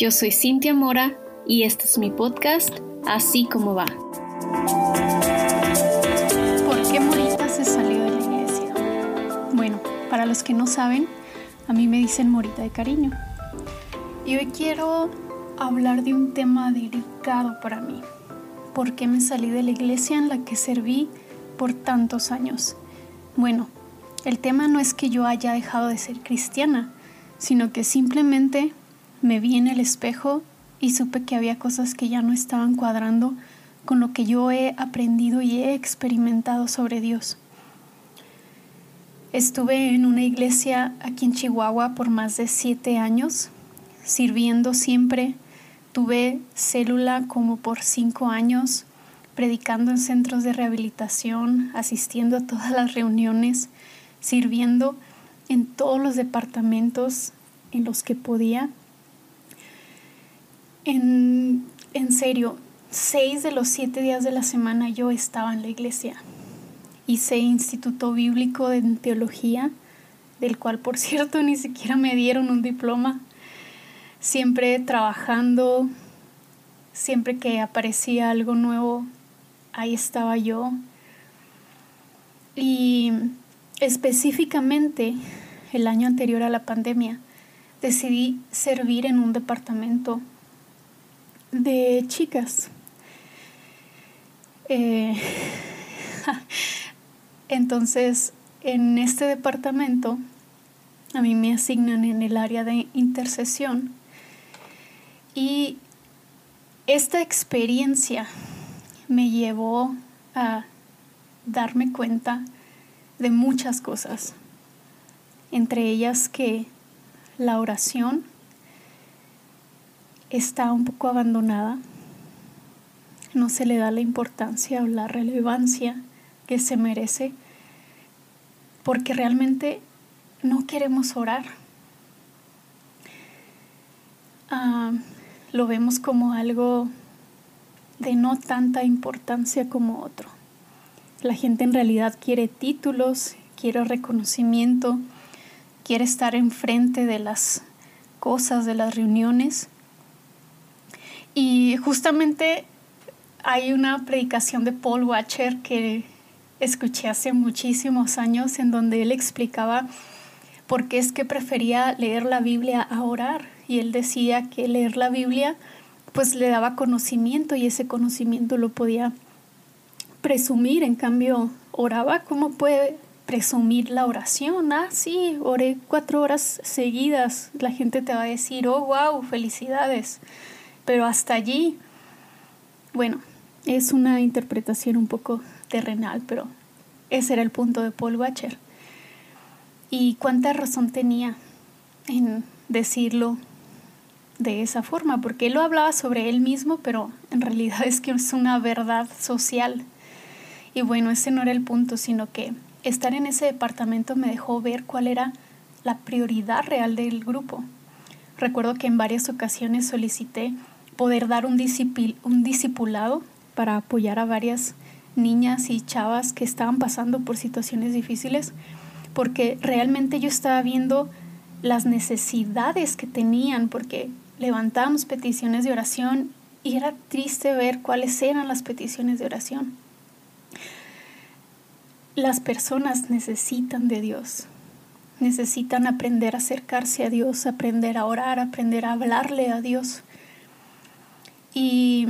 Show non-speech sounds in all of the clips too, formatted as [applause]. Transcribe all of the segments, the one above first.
Yo soy Cintia Mora y este es mi podcast, Así como va. ¿Por qué Morita se salió de la iglesia? Bueno, para los que no saben, a mí me dicen Morita de cariño. Y hoy quiero hablar de un tema delicado para mí. ¿Por qué me salí de la iglesia en la que serví por tantos años? Bueno, el tema no es que yo haya dejado de ser cristiana, sino que simplemente me vi en el espejo y supe que había cosas que ya no estaban cuadrando con lo que yo he aprendido y he experimentado sobre Dios. Estuve en una iglesia aquí en Chihuahua por más de siete años, sirviendo siempre. Tuve célula como por cinco años, predicando en centros de rehabilitación, asistiendo a todas las reuniones, sirviendo en todos los departamentos en los que podía en, serio, seis de los siete días de la semana yo estaba en la iglesia. Hice instituto bíblico de teología, del cual por [laughs] cierto ni siquiera me dieron un diploma. Siempre trabajando, siempre que aparecía algo nuevo, ahí estaba yo. Y específicamente el año anterior a la pandemia, decidí servir en un departamento de chicas. Eh, [laughs] entonces, en este departamento, a mí me asignan en el área de intercesión y esta experiencia me llevó a darme cuenta de muchas cosas, entre ellas que la oración está un poco abandonada, no se le da la importancia o la relevancia que se merece, porque realmente no queremos orar. Ah, lo vemos como algo de no tanta importancia como otro. La gente en realidad quiere títulos, quiere reconocimiento, quiere estar enfrente de las cosas, de las reuniones, y justamente hay una predicación de Paul Watcher que escuché hace muchísimos años en donde él explicaba por qué es que prefería leer la Biblia a orar. Y él decía que leer la Biblia pues le daba conocimiento y ese conocimiento lo podía presumir. En cambio, oraba, ¿cómo puede presumir la oración? Ah, sí, oré cuatro horas seguidas. La gente te va a decir, oh, wow, felicidades pero hasta allí, bueno, es una interpretación un poco terrenal, pero ese era el punto de Paul Wacher. Y cuánta razón tenía en decirlo de esa forma, porque él lo hablaba sobre él mismo, pero en realidad [laughs] es que es una verdad social. Y bueno, ese no era el punto, sino que estar en ese departamento me dejó ver cuál era la prioridad real del grupo. Recuerdo que en varias ocasiones solicité poder dar un, un discipulado para apoyar a varias niñas y chavas que estaban pasando por situaciones difíciles, porque realmente yo estaba viendo las necesidades que tenían, porque levantábamos peticiones de oración y era triste ver cuáles eran las peticiones de oración. Las personas necesitan de Dios, necesitan aprender a acercarse a Dios, aprender a orar, aprender a hablarle a Dios. Y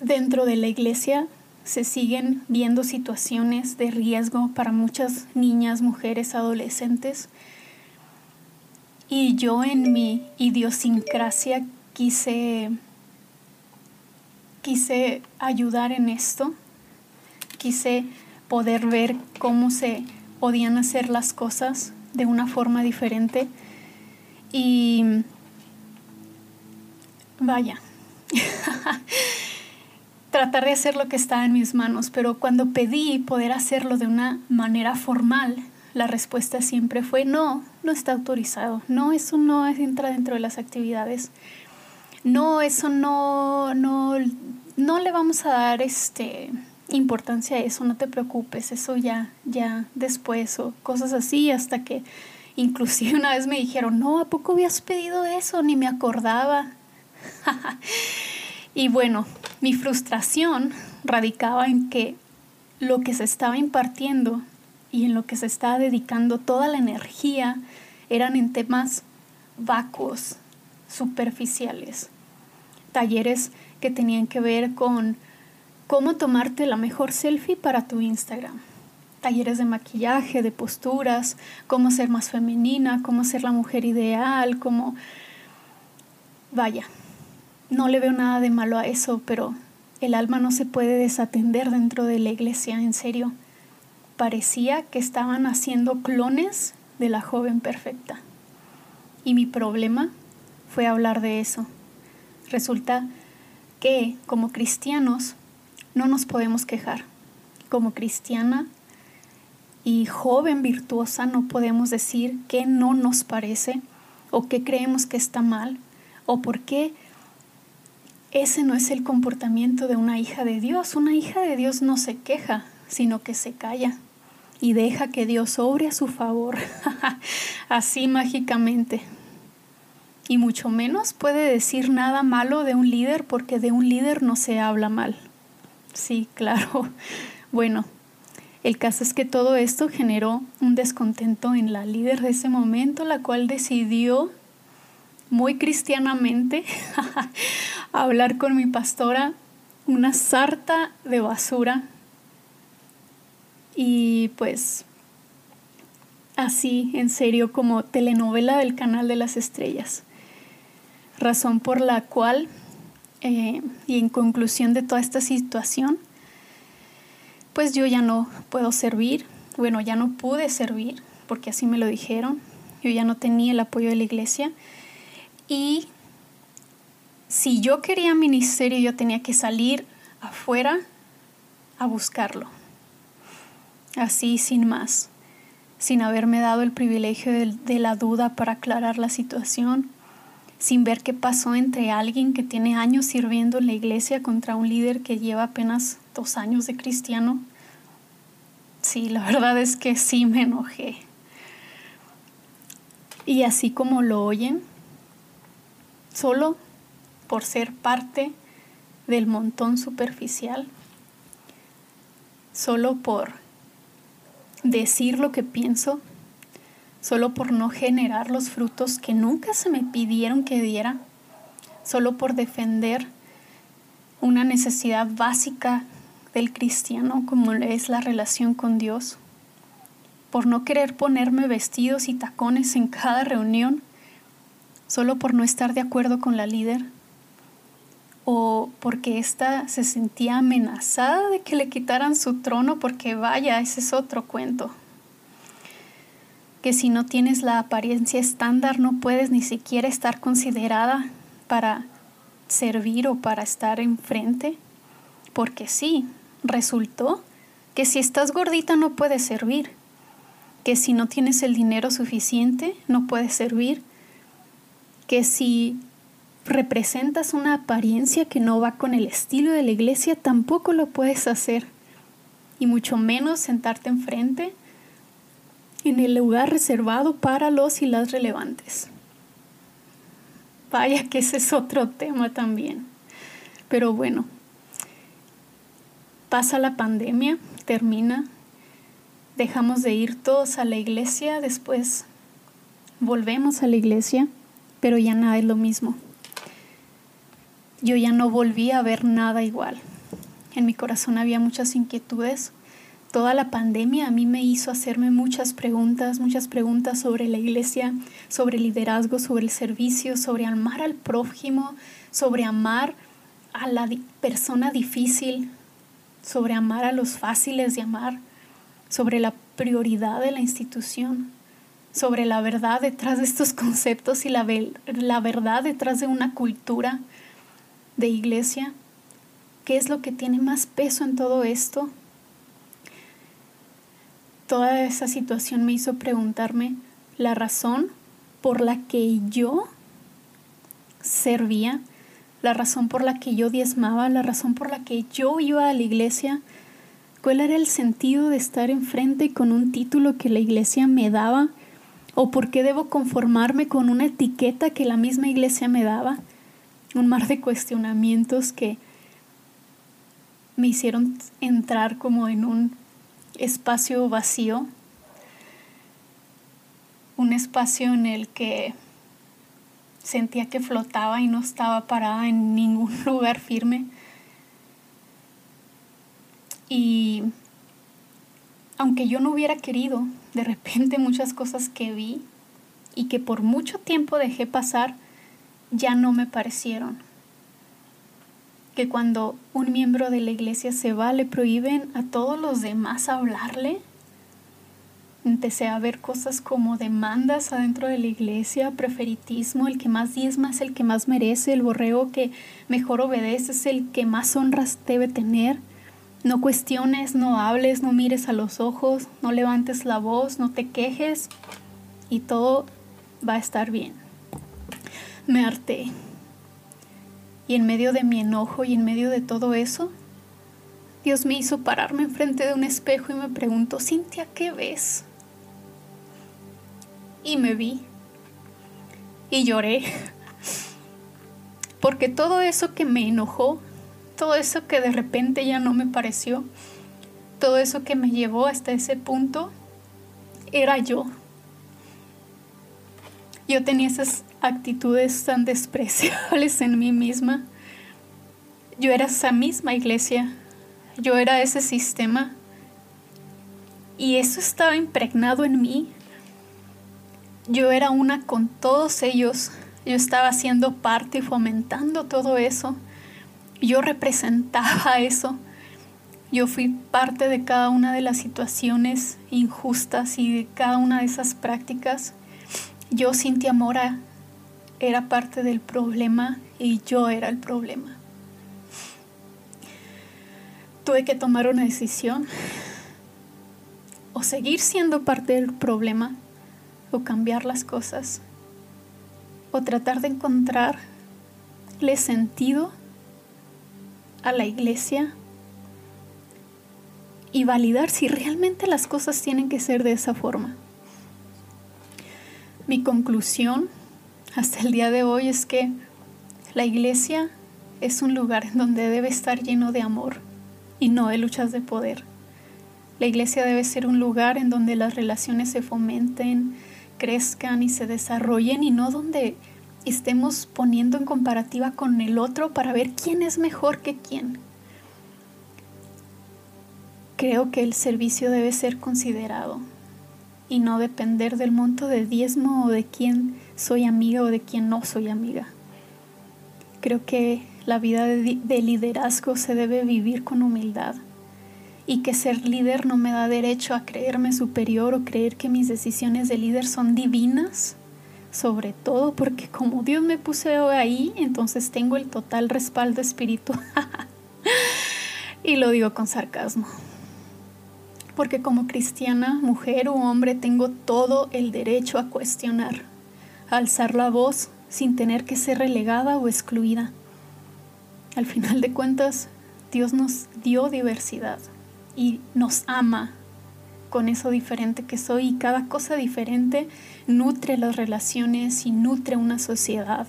dentro de la iglesia se siguen viendo situaciones de riesgo para muchas niñas, mujeres, adolescentes. Y yo en mi idiosincrasia quise, quise ayudar en esto, quise poder ver cómo se podían hacer las cosas de una forma diferente. Y vaya, [laughs] tratar de hacer lo que estaba en mis manos, pero cuando pedí poder hacerlo de una manera formal, la respuesta siempre fue no, no está autorizado, no, eso no entra dentro de las actividades, no, eso no, no, no le vamos a dar este importancia eso, no te preocupes, eso ya, ya después o cosas así hasta que Inclusive una vez me dijeron, no, ¿a poco habías pedido eso? Ni me acordaba. [laughs] y bueno, mi frustración radicaba en que lo que se estaba impartiendo y en lo que se estaba dedicando toda la energía eran en temas vacuos, superficiales. Talleres que tenían que ver con cómo tomarte la mejor selfie para tu Instagram talleres de maquillaje, de posturas, cómo ser más femenina, cómo ser la mujer ideal, cómo... Vaya, no le veo nada de malo a eso, pero el alma no se puede desatender dentro de la iglesia, en serio. Parecía que estaban haciendo clones de la joven perfecta. Y mi problema fue hablar de eso. Resulta que como cristianos no nos podemos quejar. Como cristiana y joven virtuosa no podemos decir qué no nos parece o qué creemos que está mal o por qué ese no es el comportamiento de una hija de Dios. Una hija de Dios no se queja, sino que se calla y deja que Dios obre a su favor, [laughs] así mágicamente. Y mucho menos puede decir nada malo de un líder porque de un líder no se habla mal. Sí, claro. [laughs] Bueno, el caso es que todo esto generó un descontento en la líder de ese momento, la cual decidió muy cristianamente [laughs] hablar con mi pastora una sarta de basura y pues así en serio como telenovela del canal de las estrellas razón por la cual eh, y en conclusión de toda esta situación pues yo ya no puedo servir, bueno, ya no pude servir, porque así me lo dijeron, yo ya no tenía el apoyo de la iglesia y si yo quería ministerio yo tenía que salir afuera a buscarlo, así sin más, sin haberme dado el privilegio de, de la duda para aclarar la situación sin ver qué pasó entre alguien que tiene años sirviendo en la iglesia contra un líder que lleva apenas dos años de cristiano. Sí, la verdad es que sí me enojé. Y así como lo oyen, solo por ser parte del montón superficial, solo por decir lo que pienso, solo por no generar los frutos que nunca se me pidieron que diera, solo por defender una necesidad básica del cristiano como es la relación con Dios, por no querer ponerme vestidos y tacones en cada reunión, solo por no estar de acuerdo con la líder, o porque ésta se sentía amenazada de que le quitaran su trono, porque vaya, ese es otro cuento que si no tienes la apariencia estándar no puedes ni siquiera estar considerada para servir o para estar enfrente, porque sí, resultó que si estás gordita no puedes servir, que si no tienes el dinero suficiente no puedes servir, que si representas una apariencia que no va con el estilo de la iglesia tampoco lo puedes hacer, y mucho menos sentarte enfrente en el lugar reservado para los y las relevantes. Vaya que ese es otro tema también. Pero bueno, pasa la pandemia, termina, dejamos de ir todos a la iglesia, después volvemos a la iglesia, pero ya nada es lo mismo. Yo ya no volví a ver nada igual. En mi corazón había muchas inquietudes, toda la pandemia a mí me hizo hacerme muchas preguntas, muchas preguntas sobre la iglesia, sobre liderazgo, sobre el servicio, sobre amar al prójimo, sobre amar a la persona difícil, sobre amar a los fáciles de amar, sobre la prioridad de la institución, sobre la verdad detrás de estos conceptos y la, la verdad detrás de una cultura de iglesia. ¿Qué es lo que tiene más peso en todo esto? Toda esa situación me hizo preguntarme la razón por la que yo servía, la razón por la que yo diezmaba, la razón por la que yo iba a la iglesia, cuál era el sentido de estar enfrente con un título que la iglesia me daba ¿O por qué debo conformarme con una etiqueta que la misma iglesia me daba? Un mar de cuestionamientos que me hicieron entrar como en un espacio vacío, un espacio en el que sentía que flotaba y no estaba parada en [laughs] ningún lugar firme. Y aunque yo no hubiera querido, de repente [laughs] muchas cosas que vi y que por mucho tiempo dejé pasar, ya no me parecieron. Que cuando un miembro de la iglesia se va, le prohíben a todos los demás hablarle. Empecé a ver cosas como demandas adentro de la iglesia, preferitismo, el que más diezma es el que más merece, el borrego que mejor obedece es el que más honras debe tener no cuestiones, no hables, no mires a los ojos, no levantes la voz, no te quejes y todo va a estar bien. Me harté. Y en medio de mi enojo y en medio de todo eso, Dios me hizo pararme enfrente de un espejo y me preguntó, Cintia, ¿qué ves? Y me vi. Y lloré. [laughs] Porque todo eso que me enojó todo eso que de repente ya no me pareció, todo eso que me llevó hasta ese punto, era yo. Yo tenía esas actitudes tan despreciables en mí misma. Yo era esa misma iglesia. Yo era ese sistema. Y eso estaba impregnado en mí. Yo era una con todos ellos. Yo estaba siendo parte y fomentando todo eso. Yo representaba eso. Yo fui parte de cada una de las situaciones injustas y de cada una de esas prácticas. Yo, Cintia Mora, era parte del problema y yo era el problema. Tuve que tomar una decisión. O seguir siendo parte del problema, o cambiar las cosas, o tratar de encontrarle sentido a la iglesia y validar si realmente las cosas tienen que ser de esa forma. Mi conclusión hasta el día de hoy es que la iglesia es un lugar en donde debe estar lleno de amor y no de luchas de poder. La iglesia debe ser un lugar en donde las relaciones se fomenten, crezcan y se desarrollen y no donde estemos poniendo en comparativa con el otro para ver quién es mejor que quién. Creo que el servicio debe ser considerado y no depender del monto de diezmo o de quién soy amiga o de quién no soy amiga. Creo que la vida de, de liderazgo se debe vivir con humildad y que ser líder no me da derecho a creerme superior o creer que mis decisiones de líder son divinas sobre todo porque como Dios me puso ahí, entonces tengo el total respaldo espiritual. [laughs] y lo digo con sarcasmo. Porque como cristiana, mujer o hombre, tengo todo el derecho a cuestionar, a alzar la voz sin tener que ser relegada o excluida. Al final de cuentas, Dios nos dio diversidad y nos ama con eso diferente que soy y cada cosa diferente nutre las relaciones y nutre una sociedad.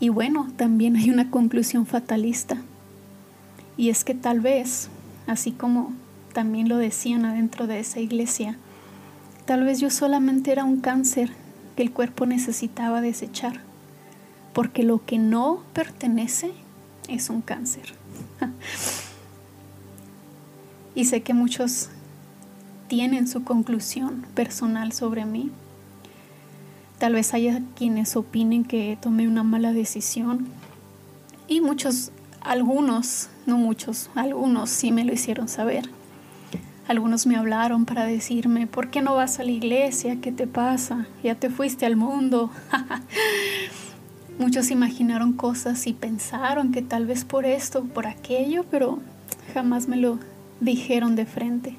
Y bueno, también hay una conclusión fatalista. Y es que tal vez, así como también lo decían adentro de esa iglesia, tal vez yo solamente era un cáncer que el cuerpo necesitaba desechar, porque lo que no pertenece es un cáncer. [laughs] y sé que muchos tienen su conclusión personal sobre mí. Tal vez haya quienes opinen que tomé una mala decisión y muchos, algunos, no muchos, algunos sí me lo hicieron saber. Algunos me hablaron para decirme, ¿por qué no vas a la iglesia? ¿Qué te pasa? Ya te fuiste al mundo. [laughs] Muchos imaginaron cosas y pensaron que tal vez por esto, por aquello, pero jamás me lo dijeron de frente.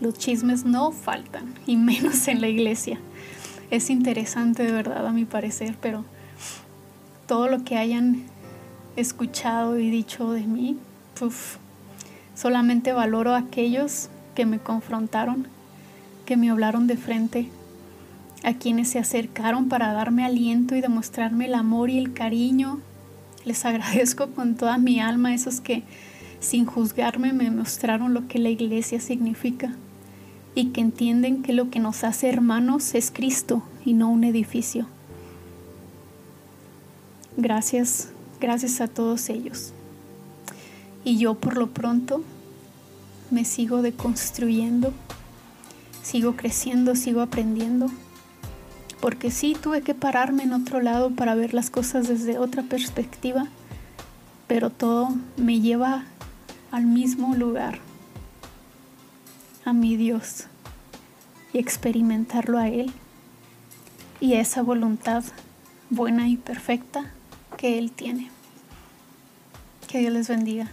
Los chismes no faltan, y menos en la iglesia. Es interesante de verdad a mi parecer, pero todo lo que hayan escuchado y dicho de mí, solamente valoro a aquellos que me confrontaron, que me hablaron de frente, a quienes se acercaron para darme aliento y demostrarme el amor y el cariño. Les agradezco con toda mi alma a esos que sin juzgarme me mostraron lo que la iglesia significa y que entienden que lo que nos hace hermanos es Cristo y no un edificio. Gracias, gracias a todos ellos. Y yo por lo pronto me sigo deconstruyendo, sigo creciendo, sigo aprendiendo, porque sí tuve que pararme en otro lado para ver las cosas desde otra perspectiva, pero todo me lleva al mismo lugar, a mi Dios, y experimentarlo a Él y a esa voluntad buena y perfecta que Él tiene. Que Dios les bendiga.